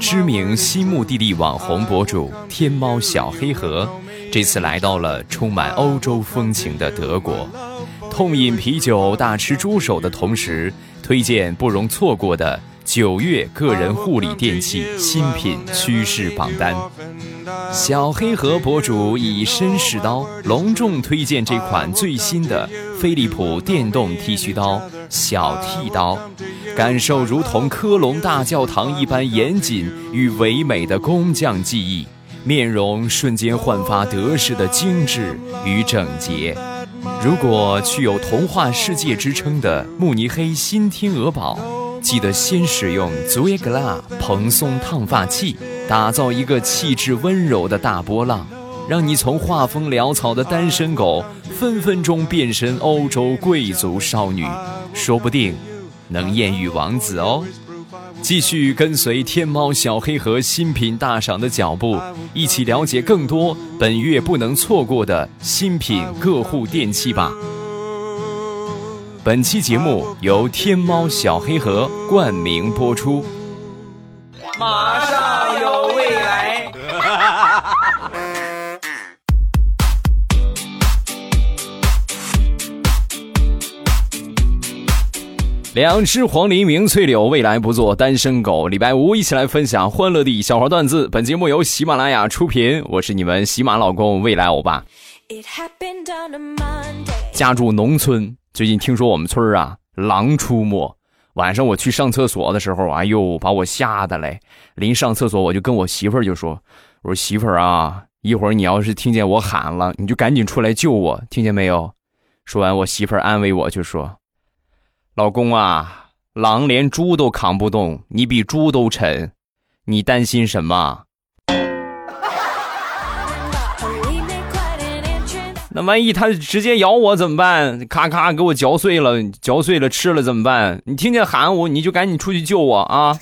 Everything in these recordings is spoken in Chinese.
知名西目的地网红博主天猫小黑盒，这次来到了充满欧洲风情的德国，痛饮啤酒、大吃猪手的同时，推荐不容错过的九月个人护理电器新品趋势榜单。小黑盒博主以身试刀，隆重推荐这款最新的飞利浦电动剃须刀小剃刀。感受如同科隆大教堂一般严谨与唯美的工匠技艺，面容瞬间焕发德式的精致与整洁。如果去有童话世界之称的慕尼黑新天鹅堡，记得先使用 Zuegla 蓬松烫发器，打造一个气质温柔的大波浪，让你从画风潦草的单身狗分分钟变身欧洲贵族少女，说不定。能艳遇王子哦！继续跟随天猫小黑盒新品大赏的脚步，一起了解更多本月不能错过的新品各户电器吧。本期节目由天猫小黑盒冠名播出。马上两只黄鹂鸣翠柳，未来不做单身狗。礼拜五一起来分享欢乐的小花段子。本节目由喜马拉雅出品，我是你们喜马老公未来欧巴。家住农村，最近听说我们村啊狼出没。晚上我去上厕所的时候，哎呦把我吓得嘞！临上厕所我就跟我媳妇儿就说：“我说媳妇儿啊，一会儿你要是听见我喊了，你就赶紧出来救我，听见没有？”说完，我媳妇儿安慰我就说。老公啊，狼连猪都扛不动，你比猪都沉，你担心什么？那万一它直接咬我怎么办？咔咔给我嚼碎了，嚼碎了吃了怎么办？你听见喊我，你就赶紧出去救我啊！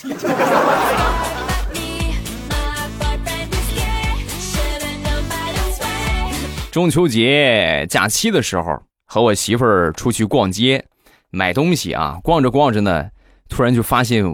中秋节假期的时候，和我媳妇儿出去逛街。买东西啊，逛着逛着呢，突然就发现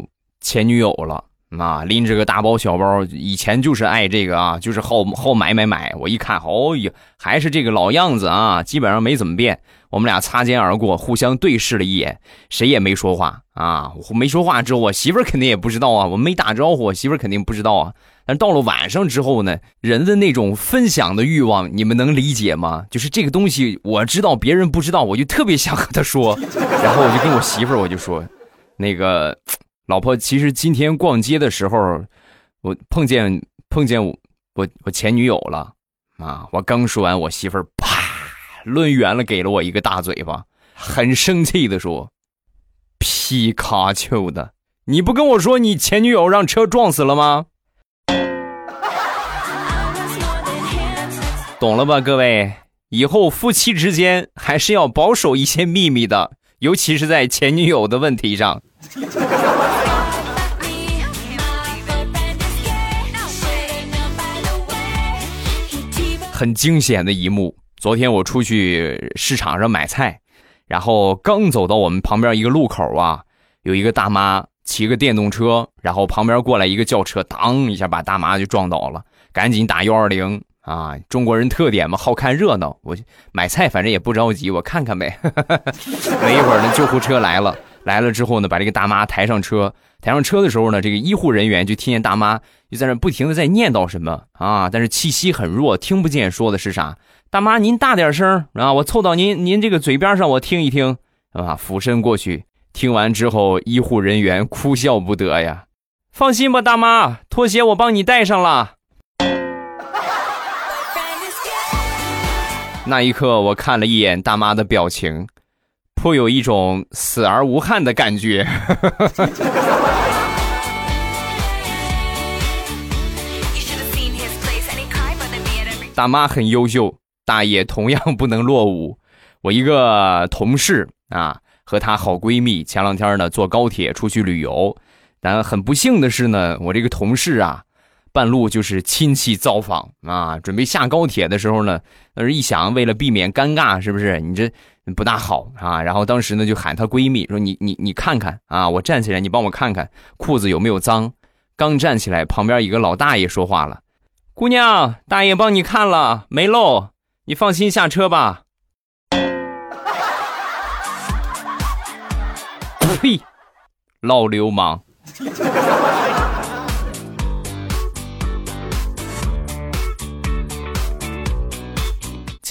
前女友了啊！拎着个大包小包，以前就是爱这个啊，就是好好买买买。我一看，哦哟，还是这个老样子啊，基本上没怎么变。我们俩擦肩而过，互相对视了一眼，谁也没说话啊。没说话之后，我媳妇肯定也不知道啊，我没打招呼，我媳妇肯定不知道啊。到了晚上之后呢，人的那种分享的欲望，你们能理解吗？就是这个东西，我知道别人不知道，我就特别想和他说。然后我就跟我媳妇儿，我就说，那个老婆，其实今天逛街的时候，我碰见碰见我我我前女友了啊！我刚说完，我媳妇儿啪抡圆了给了我一个大嘴巴，很生气的说：“皮卡丘的，你不跟我说你前女友让车撞死了吗？”懂了吧，各位？以后夫妻之间还是要保守一些秘密的，尤其是在前女友的问题上。很惊险的一幕。昨天我出去市场上买菜，然后刚走到我们旁边一个路口啊，有一个大妈骑个电动车，然后旁边过来一个轿车，当一下把大妈就撞倒了，赶紧打幺二零。啊，中国人特点嘛，好看热闹。我买菜反正也不着急，我看看呗。没一会儿呢，救护车来了，来了之后呢，把这个大妈抬上车。抬上车的时候呢，这个医护人员就听见大妈就在那不停的在念叨什么啊，但是气息很弱，听不见说的是啥。大妈您大点声啊，我凑到您您这个嘴边上，我听一听啊。俯身过去，听完之后，医护人员哭笑不得呀。放心吧，大妈，拖鞋我帮你带上了。那一刻，我看了一眼大妈的表情，颇有一种死而无憾的感觉。大妈很优秀，大爷同样不能落伍。我一个同事啊，和她好闺蜜，前两天呢坐高铁出去旅游，但很不幸的是呢，我这个同事啊。半路就是亲戚造访啊，准备下高铁的时候呢，呃，一想为了避免尴尬，是不是？你这不大好啊。然后当时呢就喊她闺蜜说：“你你你看看啊，我站起来，你帮我看看裤子有没有脏。”刚站起来，旁边一个老大爷说话了：“姑娘，大爷帮你看了，没漏，你放心下车吧。”呸！老流氓。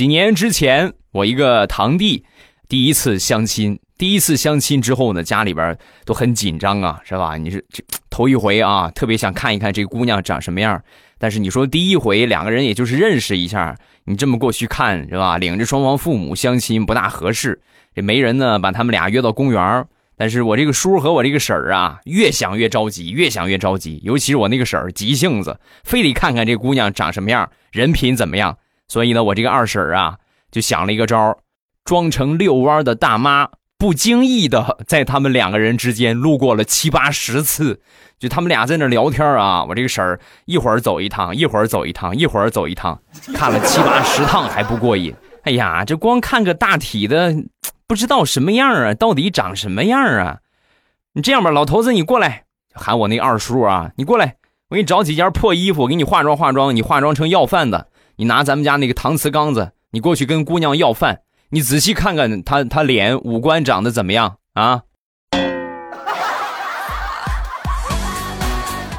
几年之前，我一个堂弟第一次相亲。第一次相亲之后呢，家里边都很紧张啊，是吧？你是这头一回啊，特别想看一看这姑娘长什么样。但是你说第一回两个人也就是认识一下，你这么过去看是吧？领着双方父母相亲不大合适。这媒人呢，把他们俩约到公园但是我这个叔和我这个婶儿啊，越想越着急，越想越着急。尤其是我那个婶儿急性子，非得看看这姑娘长什么样，人品怎么样。所以呢，我这个二婶啊，就想了一个招装成遛弯的大妈。不经意的，在他们两个人之间路过了七八十次，就他们俩在那聊天啊，我这个婶儿一会儿走一趟，一会儿走一趟，一会儿走一趟，看了七八十趟还不过瘾。哎呀，这光看个大体的，不知道什么样啊，到底长什么样啊？你这样吧，老头子，你过来，喊我那二叔啊，你过来，我给你找几件破衣服，给你化妆化妆，你化妆成要饭的，你拿咱们家那个搪瓷缸子，你过去跟姑娘要饭。你仔细看看他，他脸五官长得怎么样啊？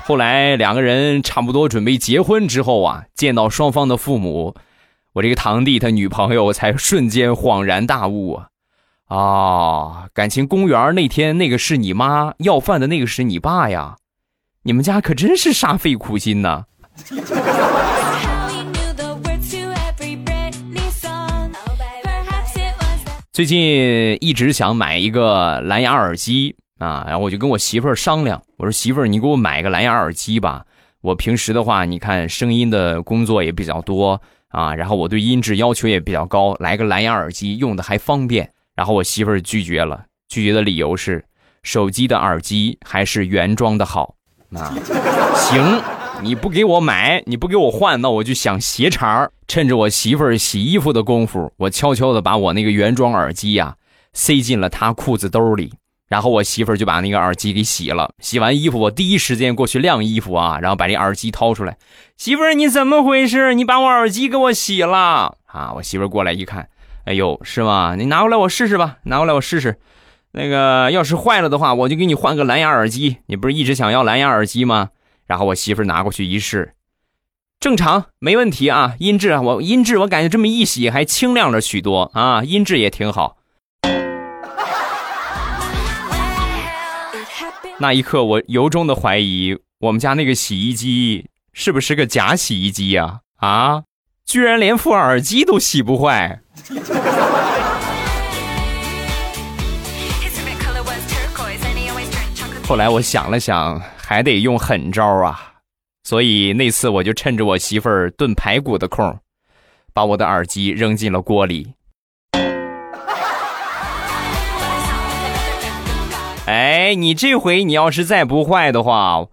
后来两个人差不多准备结婚之后啊，见到双方的父母，我这个堂弟他女朋友才瞬间恍然大悟啊！啊，感情公园那天那个是你妈要饭的那个是你爸呀？你们家可真是煞费苦心呐！最近一直想买一个蓝牙耳机啊，然后我就跟我媳妇儿商量，我说媳妇儿，你给我买个蓝牙耳机吧。我平时的话，你看声音的工作也比较多啊，然后我对音质要求也比较高，来个蓝牙耳机用的还方便。然后我媳妇儿拒绝了，拒绝的理由是手机的耳机还是原装的好。啊，行。你不给我买，你不给我换，那我就想斜茬趁着我媳妇儿洗衣服的功夫，我悄悄的把我那个原装耳机呀塞进了她裤子兜里，然后我媳妇儿就把那个耳机给洗了。洗完衣服，我第一时间过去晾衣服啊，然后把这耳机掏出来。媳妇儿，你怎么回事？你把我耳机给我洗了啊？我媳妇儿过来一看，哎呦，是吗？你拿过来我试试吧，拿过来我试试。那个要是坏了的话，我就给你换个蓝牙耳机。你不是一直想要蓝牙耳机吗？然后我媳妇拿过去一试，正常，没问题啊，音质啊，我音质我感觉这么一洗还清亮了许多啊，音质也挺好。那一刻，我由衷的怀疑我们家那个洗衣机是不是个假洗衣机呀？啊，居然连副耳机都洗不坏。后来我想了想。还得用狠招啊，所以那次我就趁着我媳妇儿炖排骨的空，把我的耳机扔进了锅里。哎，你这回你要是再不坏的话，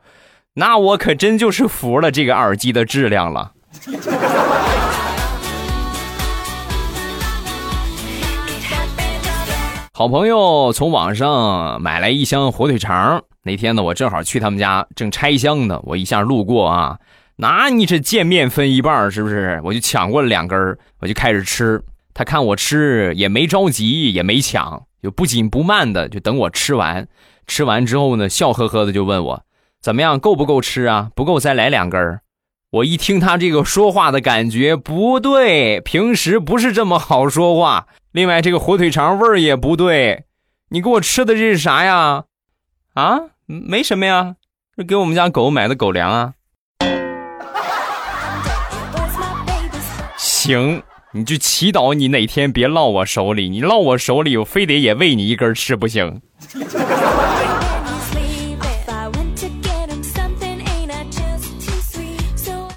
那我可真就是服了这个耳机的质量了。好朋友从网上买来一箱火腿肠。那天呢，我正好去他们家，正拆箱呢。我一下路过啊，那你这见面分一半是不是？我就抢过了两根我就开始吃。他看我吃也没着急，也没抢，就不紧不慢的就等我吃完。吃完之后呢，笑呵呵的就问我怎么样，够不够吃啊？不够再来两根我一听他这个说话的感觉不对，平时不是这么好说话。另外，这个火腿肠味儿也不对。你给我吃的这是啥呀？啊，没什么呀，是给我们家狗买的狗粮啊。行，你就祈祷你哪天别落我手里，你落我手里，我非得也喂你一根吃不行。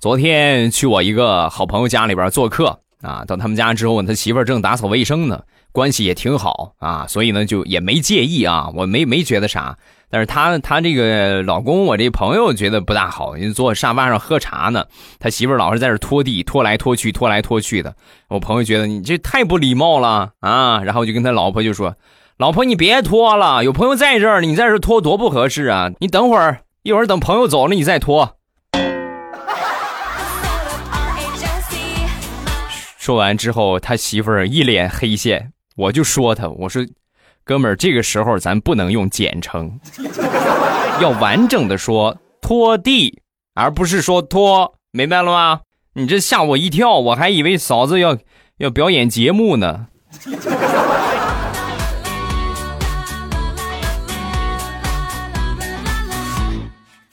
昨天去我一个好朋友家里边做客啊，到他们家之后，他媳妇正打扫卫生呢，关系也挺好啊，所以呢就也没介意啊，我没没觉得啥。但是他他这个老公，我这朋友觉得不大好，因为坐沙发上喝茶呢，他媳妇老是在这拖地，拖来拖去，拖来拖去的。我朋友觉得你这太不礼貌了啊，然后就跟他老婆就说：“老婆，你别拖了，有朋友在这儿，你在这拖多不合适啊！你等会儿一会儿等朋友走了你再拖。说完之后，他媳妇儿一脸黑线，我就说他，我说，哥们儿，这个时候咱不能用简称，要完整的说拖地，而不是说拖，明白了吗？你这吓我一跳，我还以为嫂子要要表演节目呢。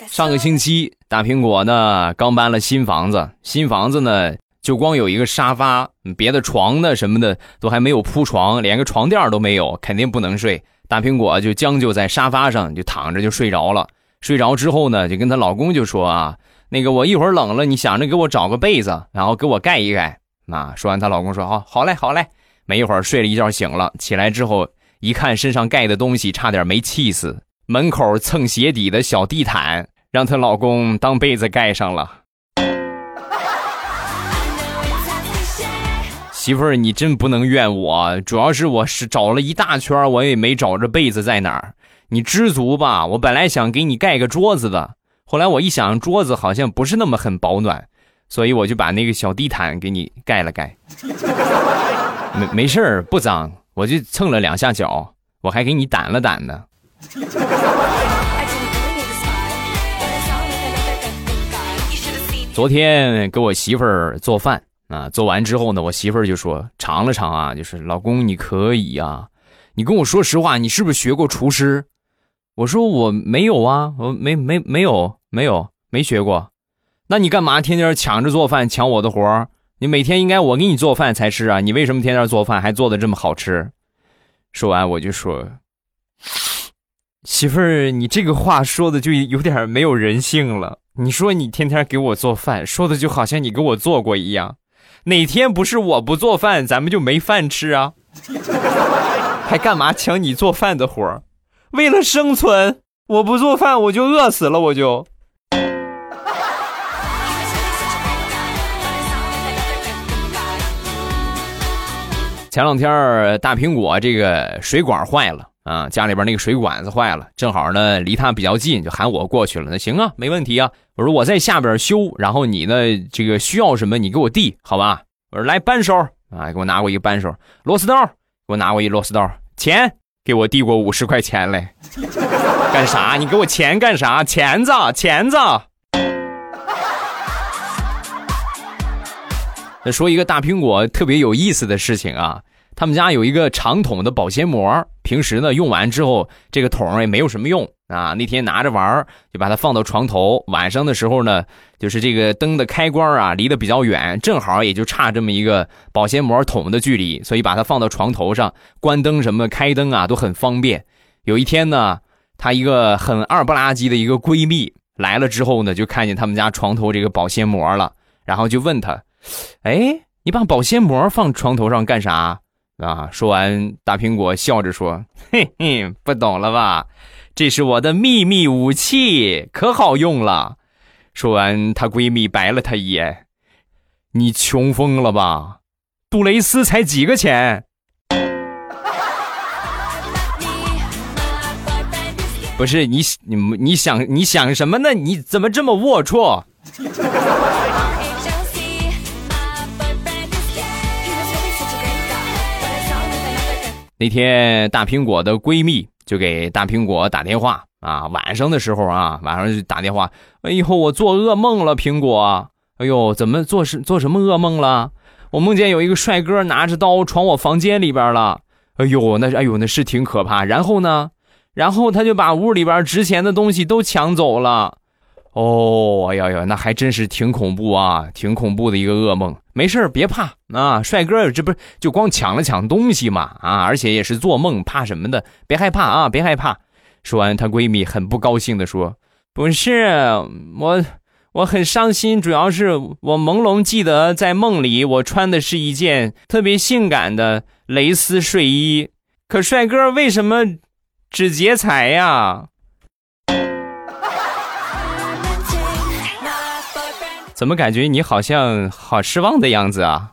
上个星期，大苹果呢刚搬了新房子，新房子呢。就光有一个沙发，别的床的什么的都还没有铺床，连个床垫都没有，肯定不能睡。大苹果就将就在沙发上就躺着就睡着了。睡着之后呢，就跟她老公就说啊，那个我一会儿冷了，你想着给我找个被子，然后给我盖一盖。啊，说完她老公说好，好嘞，好嘞。没一会儿睡了一觉醒了，起来之后一看身上盖的东西，差点没气死。门口蹭鞋底的小地毯，让她老公当被子盖上了。媳妇儿，你真不能怨我，主要是我是找了一大圈，我也没找着被子在哪儿。你知足吧，我本来想给你盖个桌子的，后来我一想，桌子好像不是那么很保暖，所以我就把那个小地毯给你盖了盖。没没事儿，不脏，我就蹭了两下脚，我还给你掸了掸呢。昨天给我媳妇儿做饭。啊，做完之后呢，我媳妇儿就说尝了尝啊，就是老公你可以呀，你跟我说实话，你是不是学过厨师？我说我没有啊，我没没没有没有没学过，那你干嘛天天抢着做饭抢我的活儿？你每天应该我给你做饭才吃啊，你为什么天天做饭还做的这么好吃？说完我就说，媳妇儿，你这个话说的就有点没有人性了。你说你天天给我做饭，说的就好像你给我做过一样。哪天不是我不做饭，咱们就没饭吃啊？还干嘛抢你做饭的活儿？为了生存，我不做饭我就饿死了，我就。前两天大苹果这个水管坏了啊，家里边那个水管子坏了，正好呢离他比较近，就喊我过去了。那行啊，没问题啊。我说我在下边修，然后你呢这个需要什么你给我递，好吧？我说来扳手啊，给我拿过一个扳手，螺丝刀给我拿过一螺丝刀，钱给我递过五十块钱来，干啥？你给我钱干啥？钱子，钱子。再说一个大苹果特别有意思的事情啊，他们家有一个长筒的保鲜膜，平时呢用完之后，这个桶也没有什么用啊。那天拿着玩就把它放到床头，晚上的时候呢，就是这个灯的开关啊离得比较远，正好也就差这么一个保鲜膜桶的距离，所以把它放到床头上，关灯什么开灯啊都很方便。有一天呢，她一个很二不拉几的一个闺蜜来了之后呢，就看见他们家床头这个保鲜膜了，然后就问她。哎，你把保鲜膜放床头上干啥啊？说完，大苹果笑着说：“嘿嘿，不懂了吧？这是我的秘密武器，可好用了。”说完，她闺蜜白了她一眼：“你穷疯了吧？杜蕾斯才几个钱？不是你你你想你想什么呢？你怎么这么龌龊？”那天大苹果的闺蜜就给大苹果打电话啊，晚上的时候啊，晚上就打电话。哎呦，我做噩梦了，苹果。哎呦，怎么做什做什么噩梦了？我梦见有一个帅哥拿着刀闯我房间里边了。哎呦，那哎呦那是挺可怕。然后呢，然后他就把屋里边值钱的东西都抢走了。哦，哎呀呀，那还真是挺恐怖啊，挺恐怖的一个噩梦。没事别怕啊，帅哥，这不就光抢了抢东西嘛啊，而且也是做梦，怕什么的？别害怕啊，别害怕。说完，她闺蜜很不高兴的说：“不是我，我很伤心，主要是我朦胧记得在梦里，我穿的是一件特别性感的蕾丝睡衣，可帅哥为什么只劫财呀？”怎么感觉你好像好失望的样子啊？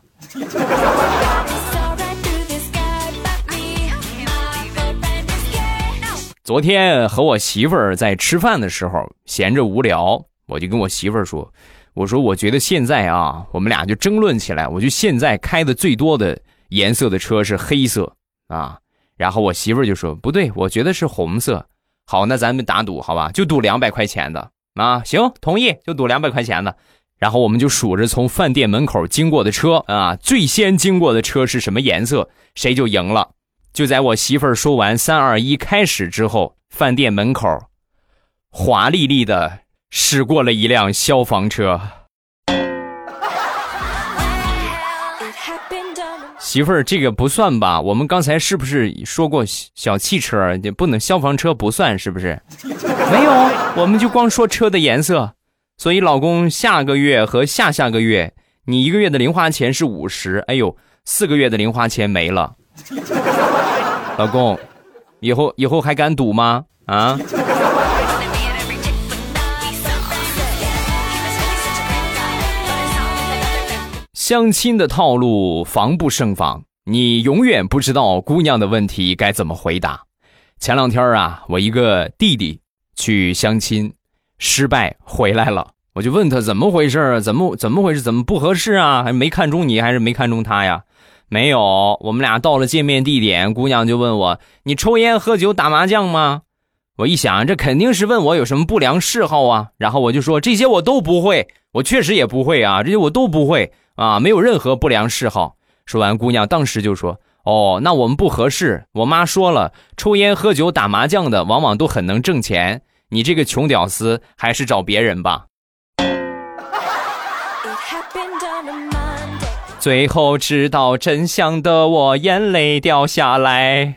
昨天和我媳妇儿在吃饭的时候，闲着无聊，我就跟我媳妇儿说：“我说我觉得现在啊，我们俩就争论起来。我就现在开的最多的颜色的车是黑色啊。”然后我媳妇儿就说：“不对，我觉得是红色。”好，那咱们打赌好吧？就赌两百块钱的啊，行，同意，就赌两百块钱的。然后我们就数着从饭店门口经过的车啊，最先经过的车是什么颜色，谁就赢了。就在我媳妇儿说完“三二一，开始”之后，饭店门口华丽丽的驶过了一辆消防车。媳妇儿，这个不算吧？我们刚才是不是说过小汽车也不能，消防车不算是不是？没有，我们就光说车的颜色。所以老公，下个月和下下个月，你一个月的零花钱是五十。哎呦，四个月的零花钱没了。老公，以后以后还敢赌吗？啊？相亲的套路防不胜防，你永远不知道姑娘的问题该怎么回答。前两天啊，我一个弟弟去相亲，失败回来了，我就问他怎么回事啊怎么怎么回事？怎么不合适啊？还没看中你，还是没看中他呀？没有，我们俩到了见面地点，姑娘就问我：“你抽烟、喝酒、打麻将吗？”我一想，这肯定是问我有什么不良嗜好啊。然后我就说：“这些我都不会，我确实也不会啊，这些我都不会。”啊，没有任何不良嗜好。说完，姑娘当时就说：“哦，那我们不合适。我妈说了，抽烟、喝酒、打麻将的，往往都很能挣钱。你这个穷屌丝，还是找别人吧。”最后知道真相的我，眼泪掉下来。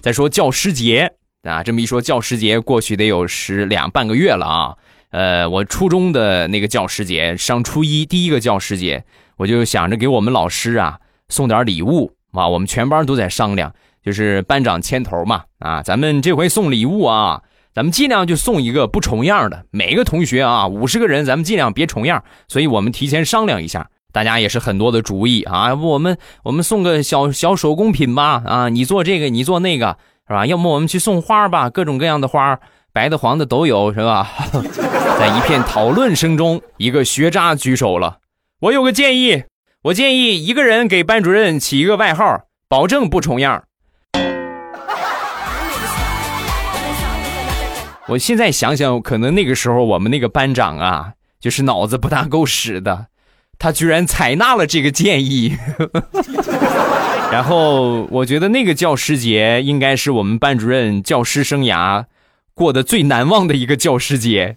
再说教师节。啊，这么一说，教师节过去得有十两半个月了啊。呃，我初中的那个教师节，上初一第一个教师节，我就想着给我们老师啊送点礼物啊。我们全班都在商量，就是班长牵头嘛。啊，咱们这回送礼物啊，咱们尽量就送一个不重样的。每个同学啊，五十个人，咱们尽量别重样。所以我们提前商量一下，大家也是很多的主意啊。要不我们我们送个小小手工品吧？啊，你做这个，你做那个。是吧？要么我们去送花吧，各种各样的花，白的、黄的都有，是吧？在一片讨论声中，一个学渣举手了。我有个建议，我建议一个人给班主任起一个外号，保证不重样。我现在想想，可能那个时候我们那个班长啊，就是脑子不大够使的。他居然采纳了这个建议，然后我觉得那个教师节应该是我们班主任教师生涯过得最难忘的一个教师节。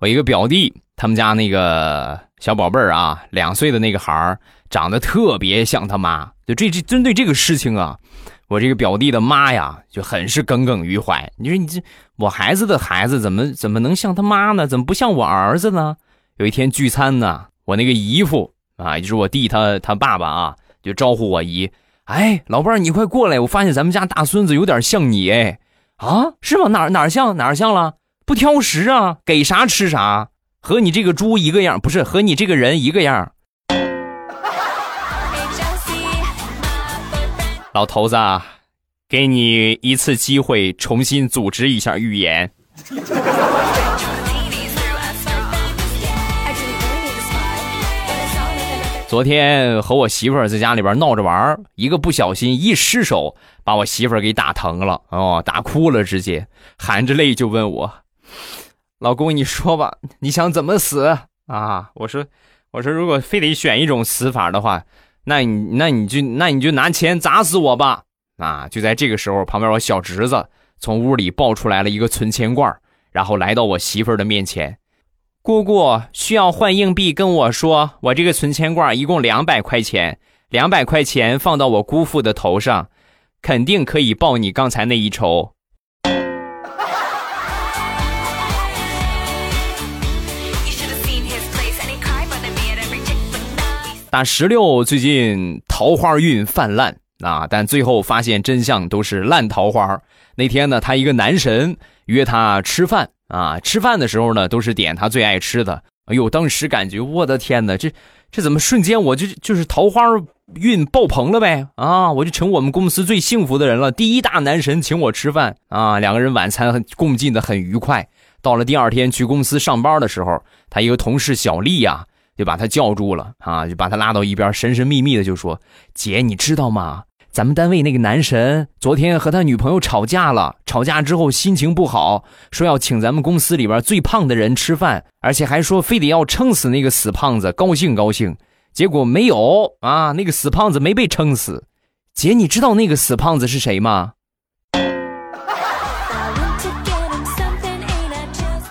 我一个表弟，他们家那个小宝贝儿啊，两岁的那个孩儿，长得特别像他妈。就这这针对这个事情啊。我这个表弟的妈呀，就很是耿耿于怀。你说你这我孩子的孩子怎么怎么能像他妈呢？怎么不像我儿子呢？有一天聚餐呢，我那个姨父啊，也就是我弟他他爸爸啊，就招呼我姨，哎，老伴儿你快过来，我发现咱们家大孙子有点像你哎，啊，是吗？哪哪像哪像了？不挑食啊，给啥吃啥，和你这个猪一个样，不是和你这个人一个样。老头子，给你一次机会，重新组织一下预言。昨天和我媳妇儿在家里边闹着玩儿一个不小心一失手，把我媳妇儿给打疼了哦，打哭了，直接含着泪就问我：“老公，你说吧，你想怎么死啊？”我说：“我说，如果非得选一种死法的话。”那你那你就那你就拿钱砸死我吧！啊，就在这个时候，旁边我小侄子从屋里抱出来了一个存钱罐，然后来到我媳妇的面前。姑姑需要换硬币，跟我说，我这个存钱罐一共两百块钱，两百块钱放到我姑父的头上，肯定可以报你刚才那一仇。大石榴最近桃花运泛滥啊，但最后发现真相都是烂桃花。那天呢，他一个男神约他吃饭啊。吃饭的时候呢，都是点他最爱吃的。哎呦，当时感觉我的天哪，这这怎么瞬间我就就是桃花运爆棚了呗啊！我就成我们公司最幸福的人了，第一大男神请我吃饭啊！两个人晚餐很共进的很愉快。到了第二天去公司上班的时候，他一个同事小丽呀，就把他叫住了啊，就把他拉到一边，神神秘秘的就说：“姐，你知道吗？咱们单位那个男神昨天和他女朋友吵架了，吵架之后心情不好，说要请咱们公司里边最胖的人吃饭，而且还说非得要撑死那个死胖子，高兴高兴。结果没有啊，那个死胖子没被撑死。姐，你知道那个死胖子是谁吗？”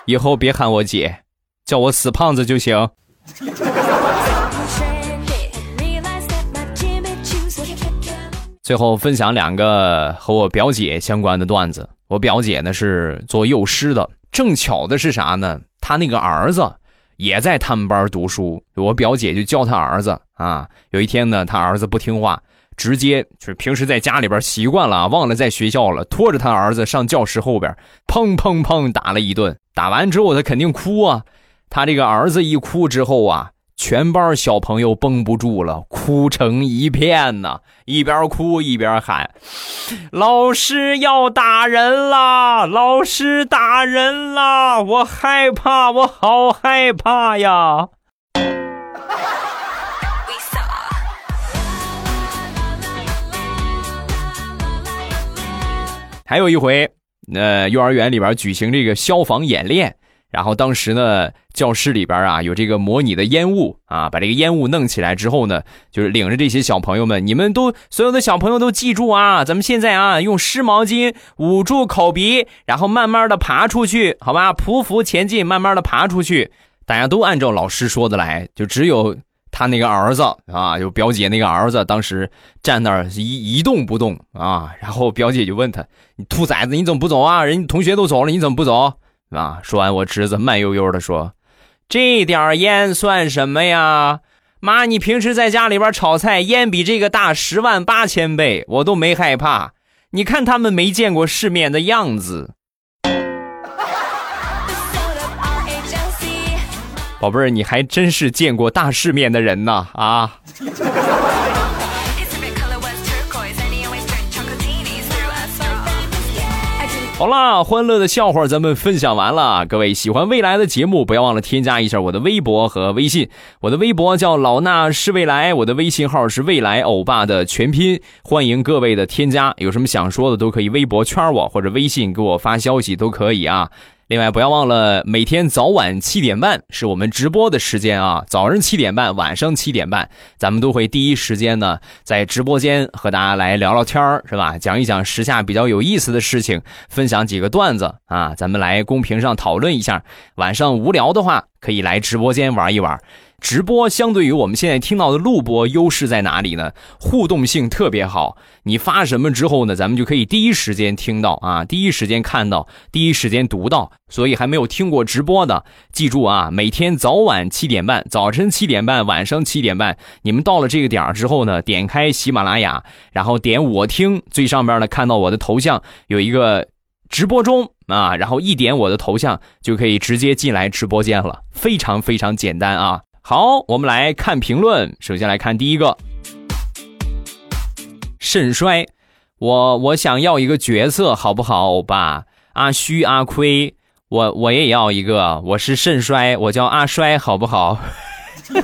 以后别喊我姐，叫我死胖子就行。最后分享两个和我表姐相关的段子。我表姐呢是做幼师的，正巧的是啥呢？她那个儿子也在他们班读书，我表姐就教他儿子啊。有一天呢，他儿子不听话，直接就是平时在家里边习惯了，忘了在学校了，拖着他儿子上教室后边，砰砰砰打了一顿。打完之后，他肯定哭啊！他这个儿子一哭之后啊，全班小朋友绷不住了，哭成一片呐，一边哭一边喊：“老师要打人啦！老师打人啦！我害怕，我好害怕呀！” 还有一回。那幼儿园里边举行这个消防演练，然后当时呢，教室里边啊有这个模拟的烟雾啊，把这个烟雾弄起来之后呢，就是领着这些小朋友们，你们都所有的小朋友都记住啊，咱们现在啊用湿毛巾捂住口鼻，然后慢慢的爬出去，好吧，匍匐前进，慢慢的爬出去，大家都按照老师说的来，就只有。他那个儿子啊，就表姐那个儿子，当时站那儿一一动不动啊。然后表姐就问他：“你兔崽子，你怎么不走啊？人同学都走了，你怎么不走？”啊，说完，我侄子慢悠悠的说：“这点烟算什么呀？妈，你平时在家里边炒菜，烟比这个大十万八千倍，我都没害怕。你看他们没见过世面的样子。”宝贝儿，你还真是见过大世面的人呐！啊，好啦，欢乐的笑话咱们分享完了。各位喜欢未来的节目，不要忘了添加一下我的微博和微信。我的微博叫老衲是未来，我的微信号是未来欧巴的全拼。欢迎各位的添加，有什么想说的都可以微博圈我，或者微信给我发消息都可以啊。另外，不要忘了每天早晚七点半是我们直播的时间啊！早上七点半，晚上七点半，咱们都会第一时间呢在直播间和大家来聊聊天，是吧？讲一讲时下比较有意思的事情，分享几个段子啊，咱们来公屏上讨论一下。晚上无聊的话，可以来直播间玩一玩。直播相对于我们现在听到的录播，优势在哪里呢？互动性特别好。你发什么之后呢，咱们就可以第一时间听到啊，第一时间看到，第一时间读到。所以还没有听过直播的，记住啊，每天早晚七点半，早晨七点半，晚上七点半。你们到了这个点儿之后呢，点开喜马拉雅，然后点我听，最上边呢看到我的头像有一个直播中啊，然后一点我的头像就可以直接进来直播间了，非常非常简单啊。好，我们来看评论。首先来看第一个，肾衰，我我想要一个角色，好不好，欧巴？阿虚、阿亏，我我也要一个。我是肾衰，我叫阿衰，好不好？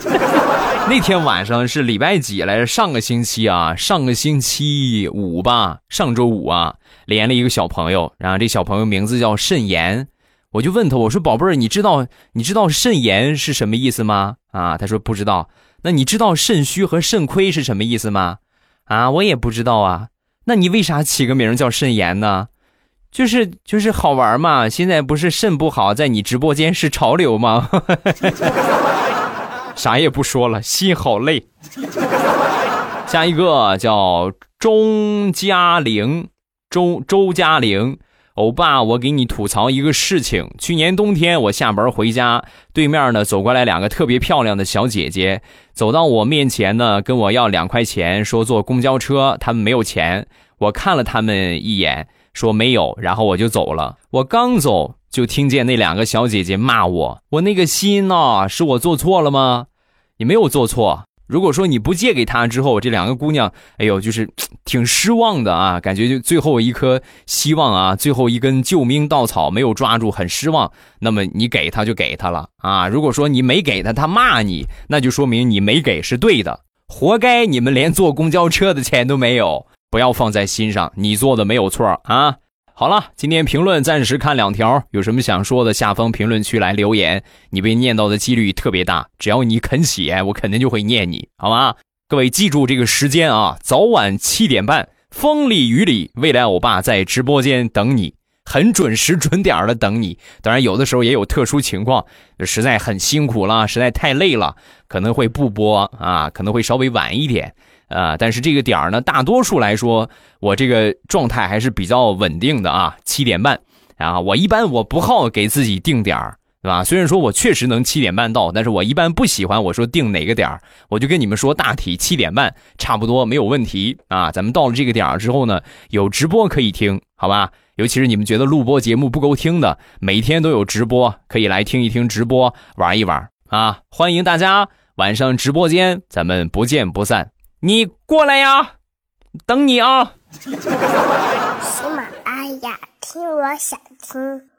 那天晚上是礼拜几来着？上个星期啊，上个星期五吧，上周五啊，连了一个小朋友，然后这小朋友名字叫肾炎。我就问他，我说宝贝儿，你知道你知道肾炎是什么意思吗？啊，他说不知道。那你知道肾虚和肾亏是什么意思吗？啊，我也不知道啊。那你为啥起个名叫肾炎呢？就是就是好玩嘛。现在不是肾不好，在你直播间是潮流吗？啥也不说了，心好累。下一个叫钟嘉玲，周周嘉玲。欧巴，我给你吐槽一个事情。去年冬天，我下班回家，对面呢走过来两个特别漂亮的小姐姐，走到我面前呢，跟我要两块钱，说坐公交车，他们没有钱。我看了他们一眼，说没有，然后我就走了。我刚走，就听见那两个小姐姐骂我：“我那个心呐，是我做错了吗？你没有做错。如果说你不借给他之后，这两个姑娘，哎呦，就是挺失望的啊，感觉就最后一颗希望啊，最后一根救命稻草没有抓住，很失望。那么你给他就给他了啊。如果说你没给他，他骂你，那就说明你没给是对的，活该你们连坐公交车的钱都没有。”不要放在心上，你做的没有错啊。好了，今天评论暂时看两条，有什么想说的，下方评论区来留言。你被念到的几率特别大，只要你肯写，我肯定就会念你，好吗？各位记住这个时间啊，早晚七点半，风里雨里，未来欧巴在直播间等你，很准时准点的等你。当然，有的时候也有特殊情况，实在很辛苦了，实在太累了，可能会不播啊，可能会稍微晚一点。啊，但是这个点儿呢，大多数来说，我这个状态还是比较稳定的啊。七点半，啊，我一般我不好给自己定点儿，对吧？虽然说我确实能七点半到，但是我一般不喜欢我说定哪个点儿，我就跟你们说大体七点半差不多没有问题啊。咱们到了这个点儿之后呢，有直播可以听，好吧？尤其是你们觉得录播节目不够听的，每天都有直播，可以来听一听直播，玩一玩啊！欢迎大家晚上直播间，咱们不见不散。你过来呀，等你啊！喜马拉雅，听我想听。